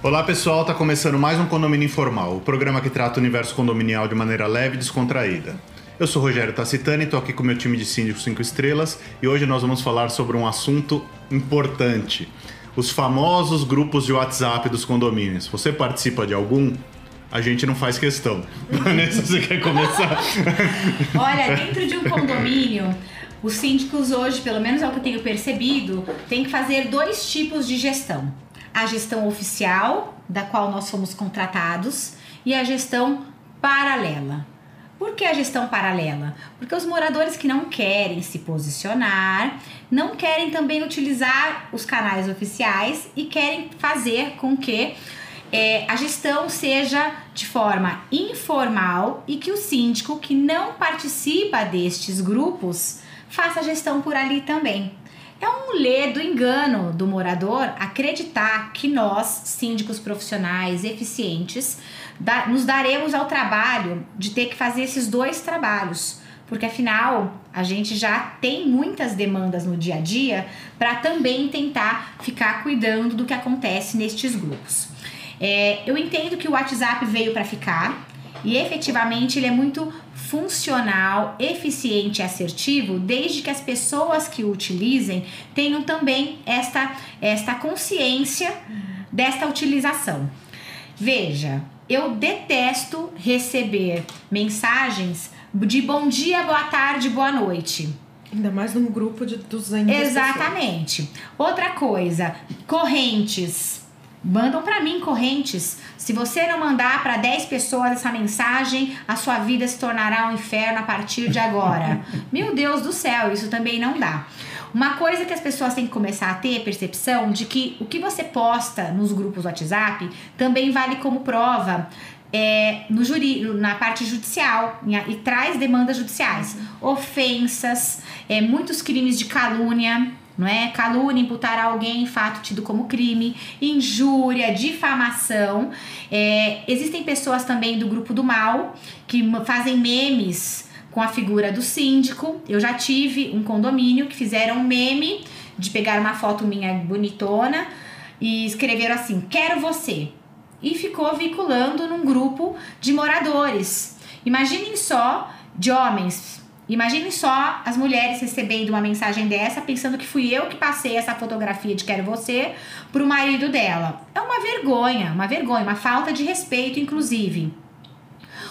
Olá pessoal, tá começando mais um Condomínio Informal, o programa que trata o universo condominial de maneira leve e descontraída. Eu sou Rogério Tacitani, estou aqui com meu time de síndicos 5 estrelas e hoje nós vamos falar sobre um assunto importante: os famosos grupos de WhatsApp dos condomínios. Você participa de algum? A gente não faz questão. Vanessa, você quer começar? Olha, dentro de um condomínio, os síndicos hoje, pelo menos é o que eu tenho percebido, tem que fazer dois tipos de gestão a gestão oficial, da qual nós fomos contratados, e a gestão paralela. Por que a gestão paralela? Porque os moradores que não querem se posicionar, não querem também utilizar os canais oficiais e querem fazer com que é, a gestão seja de forma informal e que o síndico que não participa destes grupos faça a gestão por ali também. É um ledo engano do morador acreditar que nós, síndicos profissionais eficientes, nos daremos ao trabalho de ter que fazer esses dois trabalhos. Porque afinal, a gente já tem muitas demandas no dia a dia para também tentar ficar cuidando do que acontece nestes grupos. É, eu entendo que o WhatsApp veio para ficar e efetivamente ele é muito funcional, eficiente e assertivo, desde que as pessoas que o utilizem tenham também esta, esta consciência desta utilização. Veja, eu detesto receber mensagens de bom dia, boa tarde, boa noite. Ainda mais num grupo de 200 Exatamente. Pessoas. Outra coisa, correntes. Mandam para mim correntes. Se você não mandar para 10 pessoas essa mensagem, a sua vida se tornará um inferno a partir de agora. Meu Deus do céu, isso também não dá. Uma coisa que as pessoas têm que começar a ter percepção de que o que você posta nos grupos WhatsApp também vale como prova é, no juri, na parte judicial e, e traz demandas judiciais. Ofensas, é, muitos crimes de calúnia não é? Calúnia, imputar a alguém fato tido como crime, injúria, difamação. É, existem pessoas também do grupo do mal que fazem memes com a figura do síndico. Eu já tive um condomínio que fizeram um meme de pegar uma foto minha bonitona e escreveram assim: Quero você. E ficou vinculando num grupo de moradores. Imaginem só de homens Imagine só as mulheres recebendo uma mensagem dessa, pensando que fui eu que passei essa fotografia de quero você pro marido dela. É uma vergonha, uma vergonha, uma falta de respeito, inclusive.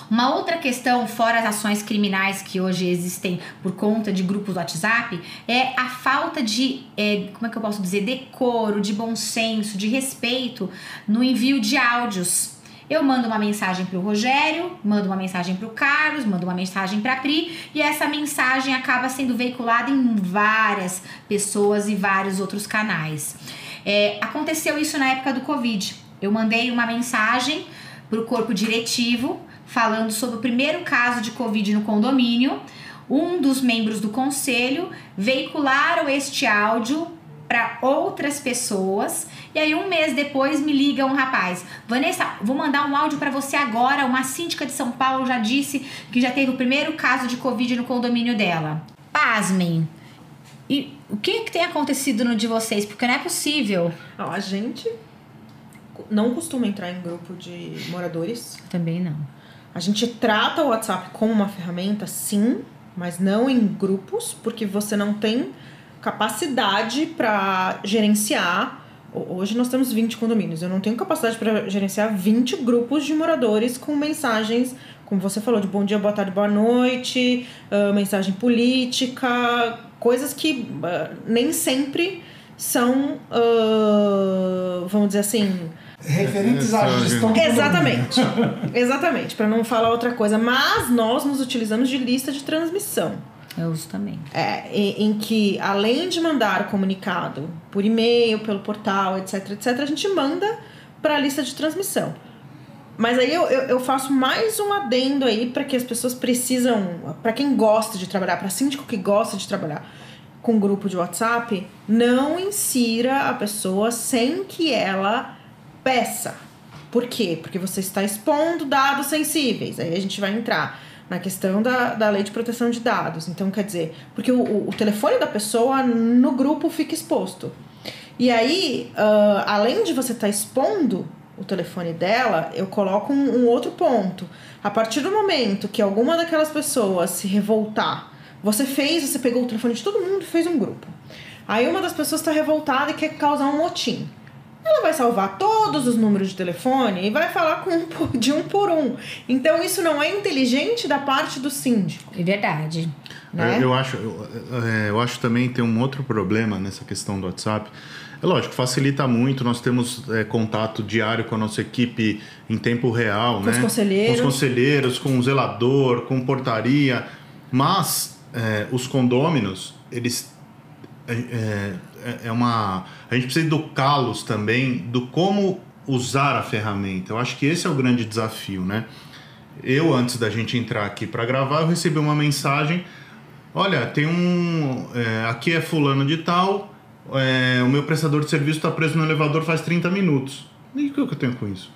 Uma outra questão, fora as ações criminais que hoje existem por conta de grupos do WhatsApp, é a falta de, é, como é que eu posso dizer, decoro, de bom senso, de respeito no envio de áudios eu mando uma mensagem para o Rogério, mando uma mensagem para o Carlos, mando uma mensagem para a Pri e essa mensagem acaba sendo veiculada em várias pessoas e vários outros canais. É, aconteceu isso na época do Covid. Eu mandei uma mensagem para o corpo diretivo falando sobre o primeiro caso de Covid no condomínio. Um dos membros do conselho veicularam este áudio para outras pessoas. E aí um mês depois me liga um rapaz, Vanessa, vou mandar um áudio para você agora. Uma síndica de São Paulo já disse que já teve o primeiro caso de covid no condomínio dela. Pasmem. E o que, que tem acontecido no de vocês? Porque não é possível. Não, a gente não costuma entrar em grupo de moradores. Também não. A gente trata o WhatsApp como uma ferramenta, sim, mas não em grupos, porque você não tem capacidade para gerenciar. Hoje nós temos 20 condomínios. Eu não tenho capacidade para gerenciar 20 grupos de moradores com mensagens, como você falou, de bom dia, boa tarde, boa noite, uh, mensagem política, coisas que uh, nem sempre são, uh, vamos dizer assim. Referentes à gestão do Exatamente. Exatamente, para não falar outra coisa. Mas nós nos utilizamos de lista de transmissão. Eu uso também. É, em, em, que, além de mandar o comunicado por e-mail, pelo portal, etc, etc, a gente manda para a lista de transmissão. Mas aí eu, eu, eu faço mais um adendo aí para que as pessoas precisam, para quem gosta de trabalhar, para síndico que gosta de trabalhar com grupo de WhatsApp, não insira a pessoa sem que ela peça. Por quê? Porque você está expondo dados sensíveis. Aí a gente vai entrar na questão da, da lei de proteção de dados. Então, quer dizer, porque o, o telefone da pessoa no grupo fica exposto. E aí, uh, além de você estar tá expondo o telefone dela, eu coloco um, um outro ponto. A partir do momento que alguma daquelas pessoas se revoltar, você fez, você pegou o telefone de todo mundo e fez um grupo. Aí uma das pessoas está revoltada e quer causar um motim. Ela vai salvar todos os números de telefone e vai falar com um por- de um por um. Então isso não é inteligente da parte do síndico. É verdade. Né? Eu, eu acho, eu, é, eu acho também tem um outro problema nessa questão do WhatsApp. É lógico, facilita muito. Nós temos é, contato diário com a nossa equipe em tempo real, Com né? os conselheiros. Com os conselheiros, com o zelador, com portaria. Mas é, os condôminos, eles é, é, é uma. A gente precisa educá-los também do como usar a ferramenta. Eu acho que esse é o grande desafio, né? Eu, antes da gente entrar aqui para gravar, eu recebi uma mensagem. Olha, tem um. é, aqui é fulano de tal. é, o meu prestador de serviço está preso no elevador faz 30 minutos. E o que eu tenho com isso?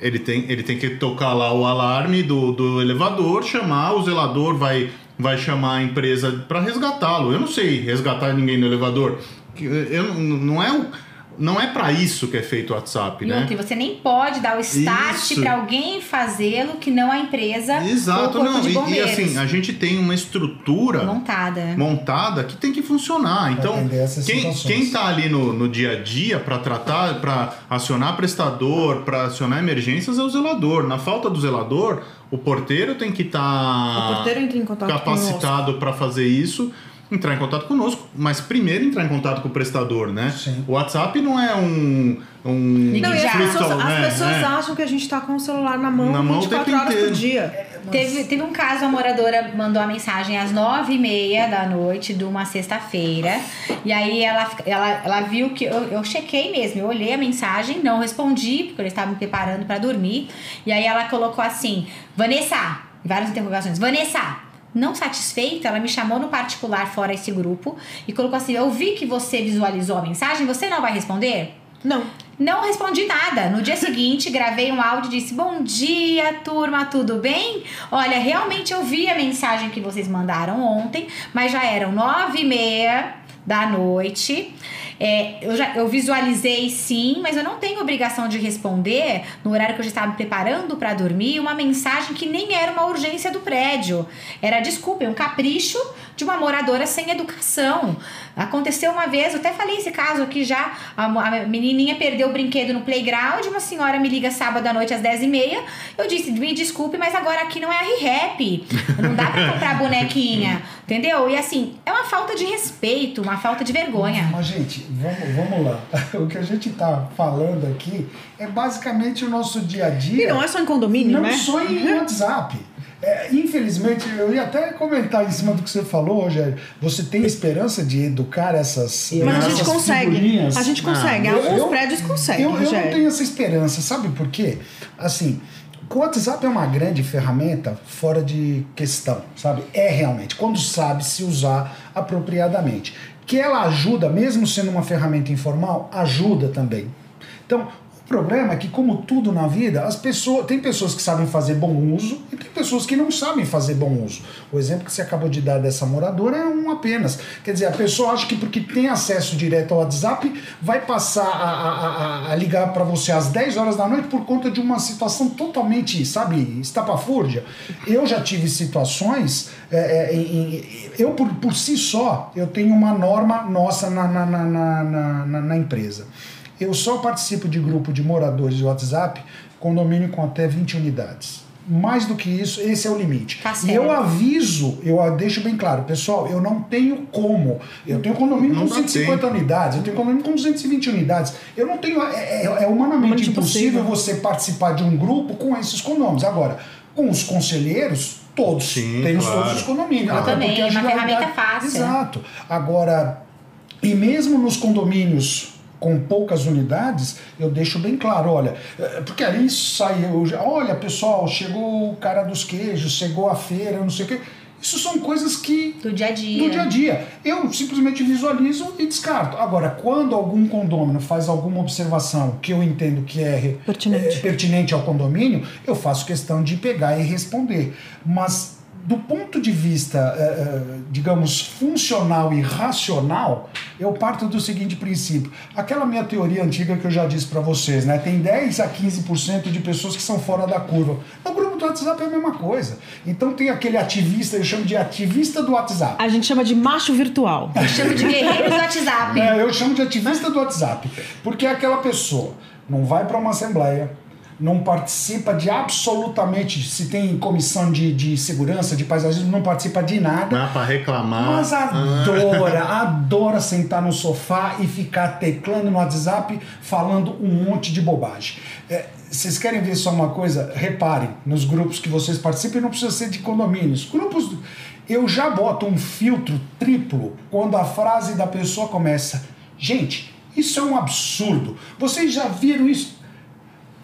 Ele tem, ele tem que tocar lá o alarme do, do elevador, chamar, o zelador vai, vai chamar a empresa para resgatá-lo. Eu não sei resgatar ninguém no elevador. Eu, não é, o- não é para isso que é feito o WhatsApp, E né? outra, você nem pode dar o start para alguém fazê-lo que não a empresa Exato, ou o corpo não. de E, e assim, a gente tem uma estrutura montada. montada que tem que funcionar. Então, quem, quem tá ali no, no dia a dia para tratar, para acionar prestador, para acionar emergências é o zelador. Na falta do zelador, o porteiro tem que estar O porteiro entra em contato capacitado para fazer isso. Entrar em contato conosco, mas primeiro entrar em contato com o prestador, né? Sim. O WhatsApp não é um. um Não, e as Já. pessoas, crystal, as né? pessoas É. acham que a gente tá com o celular na mão Na mão o 24 tempo horas por inteiro. dia. Teve, teve um caso, a moradora mandou a mensagem às nove e meia da noite de uma sexta-feira. E aí ela, ela, ela viu que. Eu, eu chequei mesmo, eu olhei a mensagem, não respondi, porque eu estava me preparando para dormir. E aí ela colocou assim: Vanessa, várias interrogações, Vanessa. Não satisfeita, ela me chamou no particular fora esse grupo e colocou assim: Eu vi que você visualizou a mensagem, você não vai responder? Não. Não respondi nada. No dia seguinte, gravei um áudio e disse: Bom dia, turma, tudo bem? Olha, realmente eu vi a mensagem que vocês mandaram ontem, mas já eram nove e meia da noite. É, eu, já, eu visualizei sim, mas eu não tenho obrigação de responder no horário que eu já estava me preparando para dormir uma mensagem que nem era uma urgência do prédio. Era, desculpem, um capricho de uma moradora sem educação. Aconteceu uma vez, eu até falei esse caso aqui já. A, menininha perdeu o brinquedo no playground. Uma senhora me liga sábado à noite às 10h30. Eu disse: me desculpe, mas agora aqui não é a ReHap. Não dá pra comprar bonequinha. Entendeu? E assim, é uma falta de respeito, uma falta de vergonha. Mas, gente, vamos, vamos lá. O que a gente tá falando aqui é basicamente o nosso dia a dia. E não é só em condomínio, não né? só em WhatsApp. É, infelizmente, eu ia até comentar em cima do que você falou, Rogério. Você tem esperança de educar essas. Mas a gente consegue. figurinhas? A gente consegue. Ah, Alguns eu- prédios conseguem, Eu, eu não tenho essa esperança, sabe por quê? Assim, o WhatsApp é uma grande ferramenta fora de questão, sabe? É realmente, quando sabe se usar apropriadamente. Que ela ajuda, mesmo sendo uma ferramenta informal, ajuda também. Então, o problema é que, como tudo na vida, as pessoas tem pessoas que sabem fazer bom uso e tem pessoas que não sabem fazer bom uso. O exemplo que você acabou de dar dessa moradora é um apenas. Quer dizer, a pessoa acha que porque tem acesso direto ao WhatsApp, vai passar a, a- a- a ligar para você às 10 horas da noite por conta de uma situação totalmente, sabe, estapafúrdia. Eu já tive situações, é, é, em- eu por, por si só, eu tenho uma norma nossa na, na, na- na- na empresa. Eu só participo de grupo de moradores de WhatsApp, condomínio com até 20 unidades. Mais do que isso, esse é o limite. Tá e eu aviso, eu a- deixo bem claro, pessoal, eu não tenho como. Eu tenho condomínio Não com dá 150 tempo. unidades, eu tenho condomínio com 220 unidades. Eu não tenho. É, é- é humanamente Humanamente impossível você participar de um grupo com esses condomínios. Agora, com os conselheiros, todos. Sim, temos claro. todos os condomínios. Eu até também, porque a é uma agilidade- ferramenta fácil. Exato. Agora, e mesmo nos condomínios com poucas unidades, eu deixo bem claro, olha, eh, porque aí saiu, olha pessoal, chegou o cara dos queijos, chegou a feira, não sei o quê. Isso são coisas que Do dia a dia. do dia a dia. Eu simplesmente visualizo e descarto. Agora, quando algum condômino faz alguma observação que eu entendo que é Pertinente. é pertinente ao condomínio, eu faço questão de pegar e responder. Mas do ponto de vista, eh, eh, digamos, funcional e racional, eu parto do seguinte princípio. Aquela minha teoria antiga que eu já disse para vocês, né? Tem 10 a 15% de pessoas que são fora da curva. No grupo do WhatsApp é a mesma coisa. Então tem aquele ativista, eu chamo de ativista do WhatsApp. A gente chama de macho virtual. Eu chamo de guerreiros do WhatsApp. É, eu chamo de ativista do WhatsApp. Porque é aquela pessoa não vai para uma assembleia, não participa de absolutamente, se tem comissão de, de segurança, de paisagismo, não participa de nada. Dá pra reclamar. Mas adora, adora sentar no sofá e ficar teclando no WhatsApp falando um monte de bobagem. É, vocês querem ver só uma coisa? Reparem nos grupos que vocês participam, não precisa ser de condomínios. Grupos. Eu já boto um filtro triplo quando a frase da pessoa começa. Gente, isso é um absurdo. Vocês já viram isso?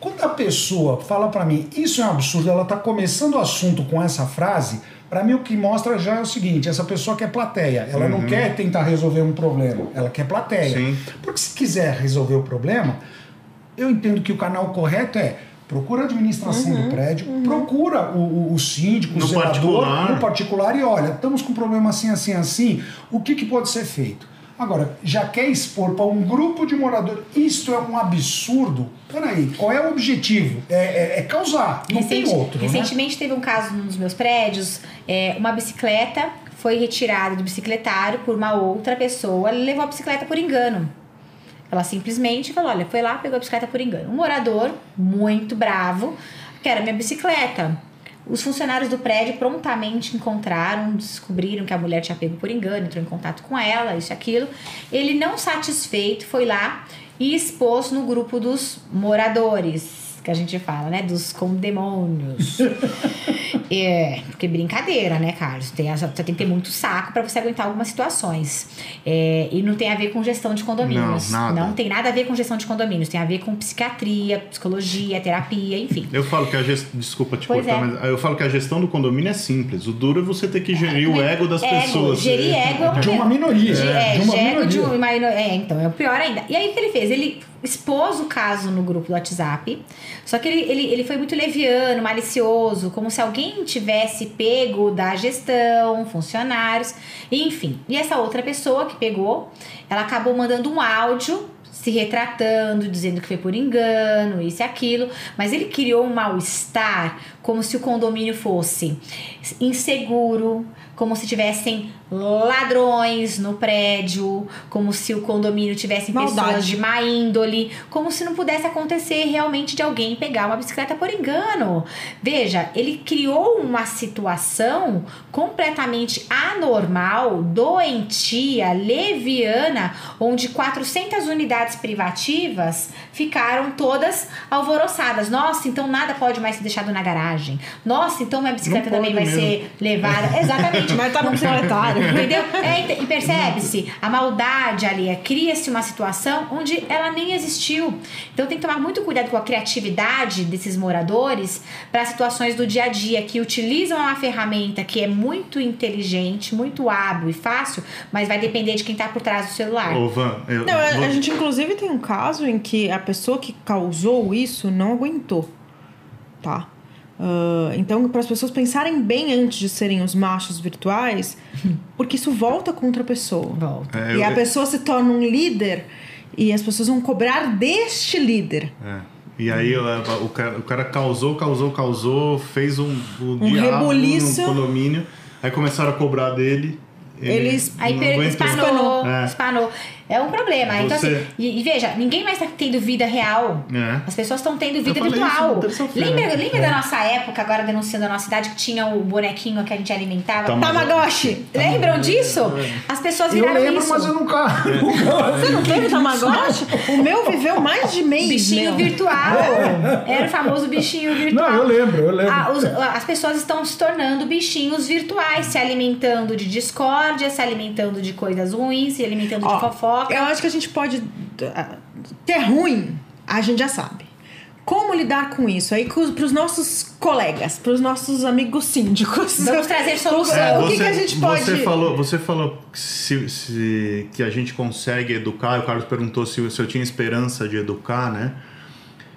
Quando a pessoa fala para mim, isso é um absurdo, ela está começando o assunto com essa frase, para mim o que mostra já é o seguinte: essa pessoa quer plateia, ela não quer tentar resolver um problema, ela quer plateia. Sim. Porque se quiser resolver o problema, eu entendo que o canal correto é procura a administração do prédio, procura o, o, o síndico, No o zelador, particular. no particular e olha, estamos com um problema assim, assim, assim, o que, que pode ser feito? Agora, já quer expor para um grupo de moradores, isto é um absurdo? Peraí, qual é o objetivo? É, é- é causar, não Recente- tem outro, né? recentemente teve um caso num dos meus prédios, é, uma bicicleta foi retirada do bicicletário por uma outra pessoa, ela levou a bicicleta por engano. Ela simplesmente falou, olha, foi lá, pegou a bicicleta por engano. Um morador muito bravo, que era minha bicicleta. Os funcionários do prédio prontamente encontraram, descobriram que a mulher tinha pego por engano, entrou em contato com ela, isso e aquilo. Ele, não satisfeito, foi lá e expôs no grupo dos moradores, que a gente fala, né? Dos condemônios. é, porque brincadeira, né, Carlos? Tem, você tem que ter muito saco pra você aguentar algumas situações. É, e não tem a ver com gestão de condomínios. Não, nada. Não tem nada a ver com gestão de condomínios. Tem a ver com psiquiatria, psicologia, terapia, enfim. Eu falo que a gestão. Desculpa te Pois cortar, é. mas eu falo que a gestão do condomínio é simples. O duro é você ter que gerir o ego das Ego, pessoas. Gerir ego é o De uma minoria, De, é, é, de uma ego de minoria. uma mino- É, então, é o pior ainda. E aí o que ele fez? Ele expôs o caso no grupo do WhatsApp, só que ele, ele, ele foi muito leviano, malicioso, como se alguém tivesse pego da gestão, funcionários, enfim. E essa outra pessoa que pegou, ela acabou mandando um áudio se retratando, dizendo que foi por engano, isso e aquilo, mas ele criou um mal-estar como se o condomínio fosse inseguro, como se tivessem ladrões no prédio, como se o condomínio tivesse pessoas Maldade. de má índole, como se não pudesse acontecer realmente de alguém pegar uma bicicleta por engano. Veja, ele criou uma situação completamente anormal, doentia, leviana, onde 400 unidades privativas ficaram todas alvoroçadas. Nossa, então nada pode mais ser deixado na garagem. Nossa, então minha bicicleta Não também vai mesmo. ser levada. Exatamente. Mas tá no bicicletário. Entendeu? É, e percebe-se, a maldade ali, é, cria-se uma situação onde ela nem existiu. Então tem que tomar muito cuidado com a criatividade desses moradores para situações do dia a dia que utilizam uma ferramenta que é muito inteligente, muito hábil e fácil, mas vai depender de quem tá por trás do celular. Ô, Van, eu, Não, a, vou- a gente inclusive tem um caso em que a pessoa que causou isso não aguentou, tá? Ah, então, para as pessoas pensarem bem antes de serem os machos virtuais, porque isso volta contra a pessoa. Volta. É, e eu- a pessoa se torna um líder e as pessoas vão cobrar deste líder. É. E aí o, o cara, o cara causou, causou, causou, fez um, um, diabo rebuliço. no condomínio, aí começaram a cobrar dele. ele Eles- Aí espanou, É. espanou. É um problema. Então, Você- assim, e, e veja, ninguém mais tá tendo vida real. É. As pessoas estão tendo vida isso virtual. na terça-feira. Lembra, lembra É. da nossa época, agora denunciando a nossa cidade, que tinha o bonequinho que a gente alimentava? Tamagotchi. Lembram disso? As pessoas Eu viraram lembro, isso. mas eu nunca. nunca Você não teve Tamagotchi? O meu viveu mais de mês. Bichinho meu. virtual. Era o famoso bichinho virtual. Não, eu lembro, eu lembro. Ah, os- as pessoas estão se tornando bichinhos virtuais, se alimentando de discórdia, se alimentando de coisas ruins, se alimentando Ó, de fofoca. Eu acho que a gente pode. ah, Que é ruim, a gente já sabe. Como lidar com isso? Aí para os nossos colegas, para os nossos amigos síndicos. Vamos trazer solução. É, o que, você, que a gente pode. Você falou, você falou que, se, se- que a gente consegue educar, o Carlos perguntou se, se eu tinha esperança de educar, né?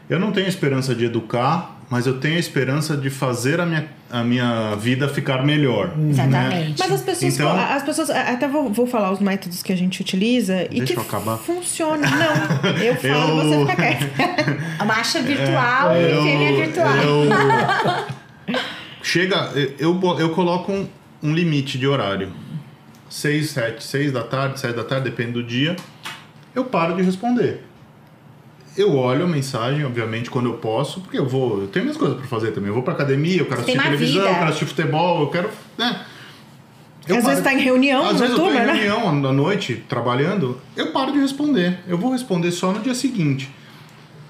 Eu não tenho esperança de educar mas eu tenho a esperança de fazer a minha, a minha vida ficar melhor. Exatamente. Mas as pessoas, Então- as pessoas até vou, vou falar os métodos que a gente utiliza e Deixa que eu acabar. funciona. Não, eu falo, Eu- você fica quieto. A marcha virtual e Eu- fêmea virtual. eu- chega, eu, eu coloco um, um limite de horário. 6, 7, 6 da tarde, 7 da tarde, depende do dia. Eu paro de responder. Eu olho a mensagem, obviamente, quando eu posso, porque eu vou. Eu tenho minhas coisas pra fazer também. Eu vou pra academia, eu quero Você assistir televisão, vida. eu quero assistir futebol, eu quero. Né? Eu Às paro- vezes tá em reunião Às vezes eu tô em né? reunião à noite, trabalhando, eu paro de responder. Eu vou responder só no dia seguinte.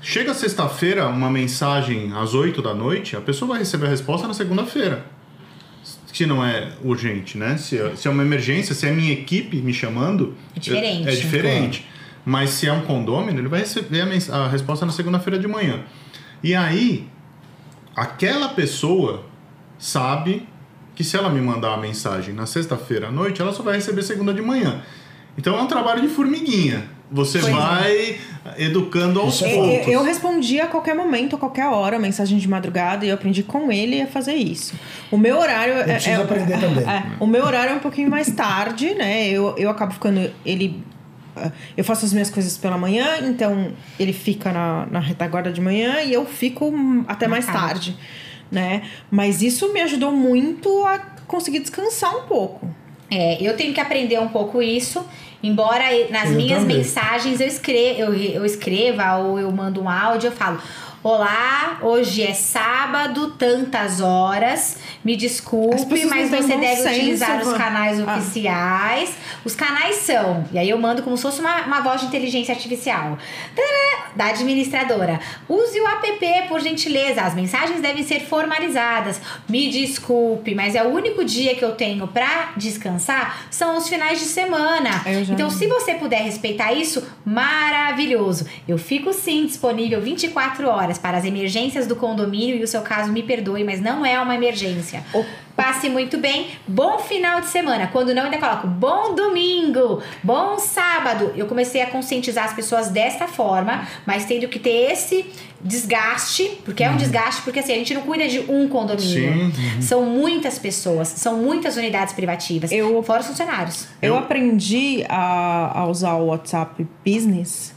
Chega sexta-feira, uma mensagem às 8 da noite, a pessoa vai receber a resposta na segunda-feira. Se não é urgente, né? Se é, se é uma emergência, se é minha equipe me chamando. É diferente. É diferente. Mas se é um condômino, ele vai receber a, a resposta na segunda-feira de manhã. E aí, aquela pessoa sabe que se ela me mandar a mensagem na sexta-feira à noite, ela só vai receber segunda de manhã. Então é um trabalho de formiguinha. Você Pois é. vai educando aos é Eu, poucos. eu respondi a qualquer momento, a qualquer hora, mensagem de madrugada, e eu aprendi com ele a fazer isso. O meu horário é, preciso é- aprender também. é, o meu horário é um pouquinho mais tarde, né? Eu, eu acabo ficando. Ele. Eu faço as minhas coisas pela manhã, então ele fica na, na retaguarda de manhã e eu fico até Na mais tarde. tarde, né? Mas isso me ajudou muito a conseguir descansar um pouco. É, eu tenho que aprender um pouco isso. Embora nas Eu minhas também. mensagens eu, escre eu, eu escreva ou eu mando um áudio, eu falo. Olá, hoje é sábado, tantas horas. Me desculpe, mas você deve senso, utilizar os canais Ah. oficiais. Os canais são, e aí eu mando como se fosse uma, uma voz de inteligência artificial. Tará, da administradora. Use o app, por gentileza. As mensagens devem ser formalizadas. Me desculpe, mas é o único dia que eu tenho pra descansar são os finais de semana. Então, se você puder respeitar isso, maravilhoso. Eu fico sim disponível 24 horas para as emergências do condomínio e o seu caso me perdoe, mas não é uma emergência. O- Passe muito bem, bom final de semana. Quando não, ainda coloco bom domingo, bom sábado. Eu comecei a conscientizar as pessoas desta forma, mas tendo que ter esse desgaste, porque é um desgaste, porque assim, a gente não cuida de um condomínio. Sim. São muitas pessoas, são muitas unidades privativas, Eu- fora os funcionários. Eu, Eu- aprendi a, a usar o WhatsApp Business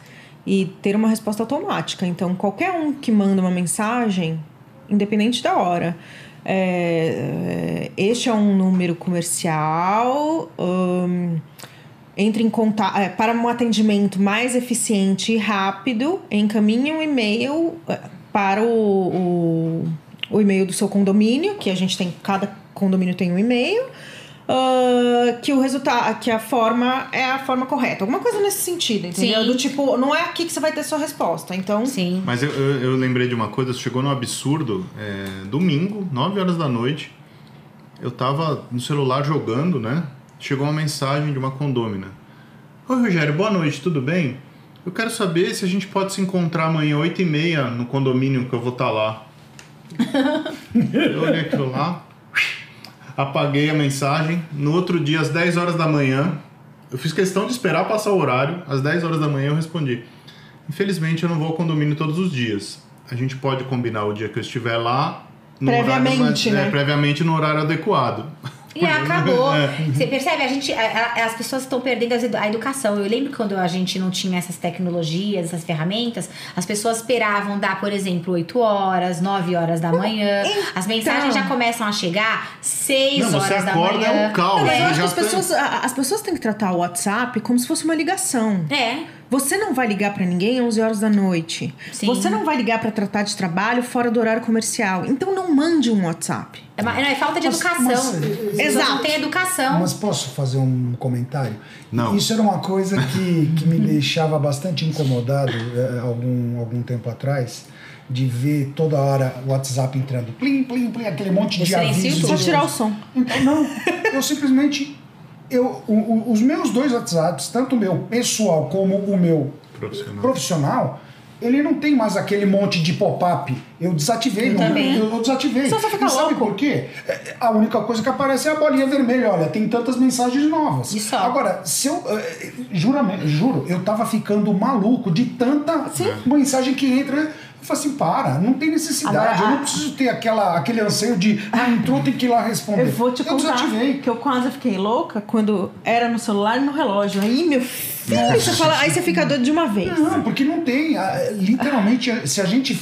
e ter uma resposta automática. Então, qualquer um que manda uma mensagem, independente da hora, é, é, este é um número comercial. hum, entre em contato é, para um atendimento mais eficiente e rápido, encaminhe um e-mail é, para o, o, o e-mail do seu condomínio, que a gente tem, cada condomínio tem um e-mail. Ah, que o resultado, que a forma é a forma correta. Alguma coisa nesse sentido, entendeu? Sim. Do tipo, não é aqui que você vai ter sua resposta. Então, Sim. Mas eu, eu, eu lembrei de uma coisa, chegou no absurdo, é, domingo, 9 horas da noite, eu tava no celular jogando, né? Chegou uma mensagem de uma condômina. Oi, Rogério, boa noite, tudo bem? Eu quero saber se a gente pode se encontrar amanhã, 8 e meia, no condomínio que eu vou estar lá. eu olhei aquilo lá, apaguei a mensagem. No outro dia, às 10 horas da manhã, eu fiz questão de esperar passar o horário. Às 10 horas da manhã eu respondi. Infelizmente eu não vou ao condomínio todos os dias. A gente pode combinar o dia que eu estiver lá. no Previamente, horário, né? é, previamente no horário adequado. E acabou. É. Você percebe? A gente, a- a- as pessoas estão perdendo a educação. Eu lembro quando a gente não tinha essas tecnologias, essas ferramentas, as pessoas esperavam dar, por exemplo, 8 horas, 9 horas da manhã. As mensagens já começam a chegar 6 Não, você horas da acorda, manhã. é um caos. Não, eu acho que as pessoas, as pessoas têm que tratar o WhatsApp como se fosse uma ligação. É. Você não vai ligar pra ninguém às 11 horas da noite. Sim. Você não vai ligar pra tratar de trabalho fora do horário comercial. Então não mande um WhatsApp. É, uma- não, é falta de Mas- educação. mas- Exato. Não tem educação. Mas posso fazer um comentário? Não. Isso era uma coisa que, que me deixava bastante incomodado eh, algum, algum tempo atrás, de ver toda hora o WhatsApp entrando. Plim, plim, plim, aquele monte de avisos. Só tirar o som. Então, não, eu simplesmente. Eu, o- o- os meus dois WhatsApps, tanto o meu pessoal como o meu Profissional. profissional, ele não tem mais aquele monte de pop-up. Eu desativei, Eu não, também. eu, eu desativei. Só fica e sabe louco. por quê? É, A única coisa que aparece é a bolinha vermelha. Olha, tem tantas mensagens novas. Só? Agora, se eu. eh, Juro, juro, eu tava ficando maluco de tanta mensagem que entra. Eu falo assim, para, não tem necessidade. Eu não preciso ter aquela, aquele anseio de, ah, entrou, tem que ir lá responder. Eu vou te eu contar desativei. que eu quase fiquei louca quando era no celular e no relógio. Aí, meu filho, você fala, aí você fica doido de uma vez. Não, porque não tem. Literalmente, se a gente.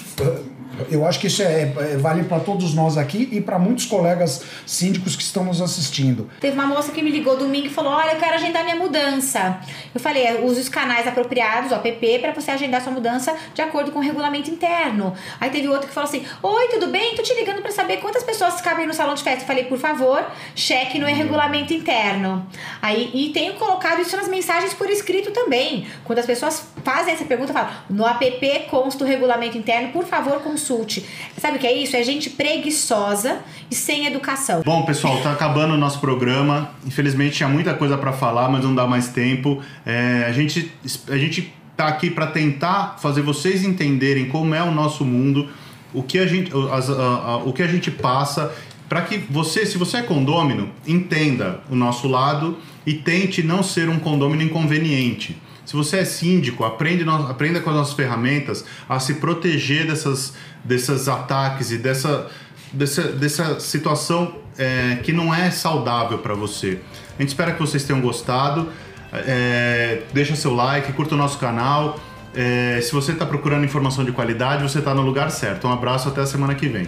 Eu acho que isso é, é- vale para todos nós aqui e para muitos colegas síndicos que estão nos assistindo. Teve uma moça que me ligou domingo e falou: Olha, eu quero agendar minha mudança. Eu falei: "É, use os canais apropriados, o app, para você agendar sua mudança de acordo com o regulamento interno. Aí teve outro que falou assim: Oi, tudo bem? Tô te ligando para saber quantas pessoas cabem no salão de festa. Eu falei: Por favor, cheque no regulamento interno. Aí, e tenho colocado isso nas mensagens por escrito também. Quando as pessoas fazem essa pergunta, falo: No app consta o regulamento interno, por favor, consulte. Sabe o que é isso? É gente preguiçosa e sem educação. Bom, pessoal, tá acabando o nosso programa. Infelizmente tinha muita coisa para falar, mas não dá mais tempo. É, a gente a gente tá aqui para tentar fazer vocês entenderem como é o nosso mundo, o que a gente as- a- a- o que a gente passa para que você, se você é condômino, entenda o nosso lado e tente não ser um condômino inconveniente. Se você é síndico, aprende aprenda com as nossas ferramentas a se proteger dessas, desses ataques e dessa, dessa, dessa situação é, que não é saudável para você. A gente espera que vocês tenham gostado. É, deixa seu like, curta o nosso canal. É, se você está procurando informação de qualidade, você está no lugar certo. Um abraço, até a semana que vem.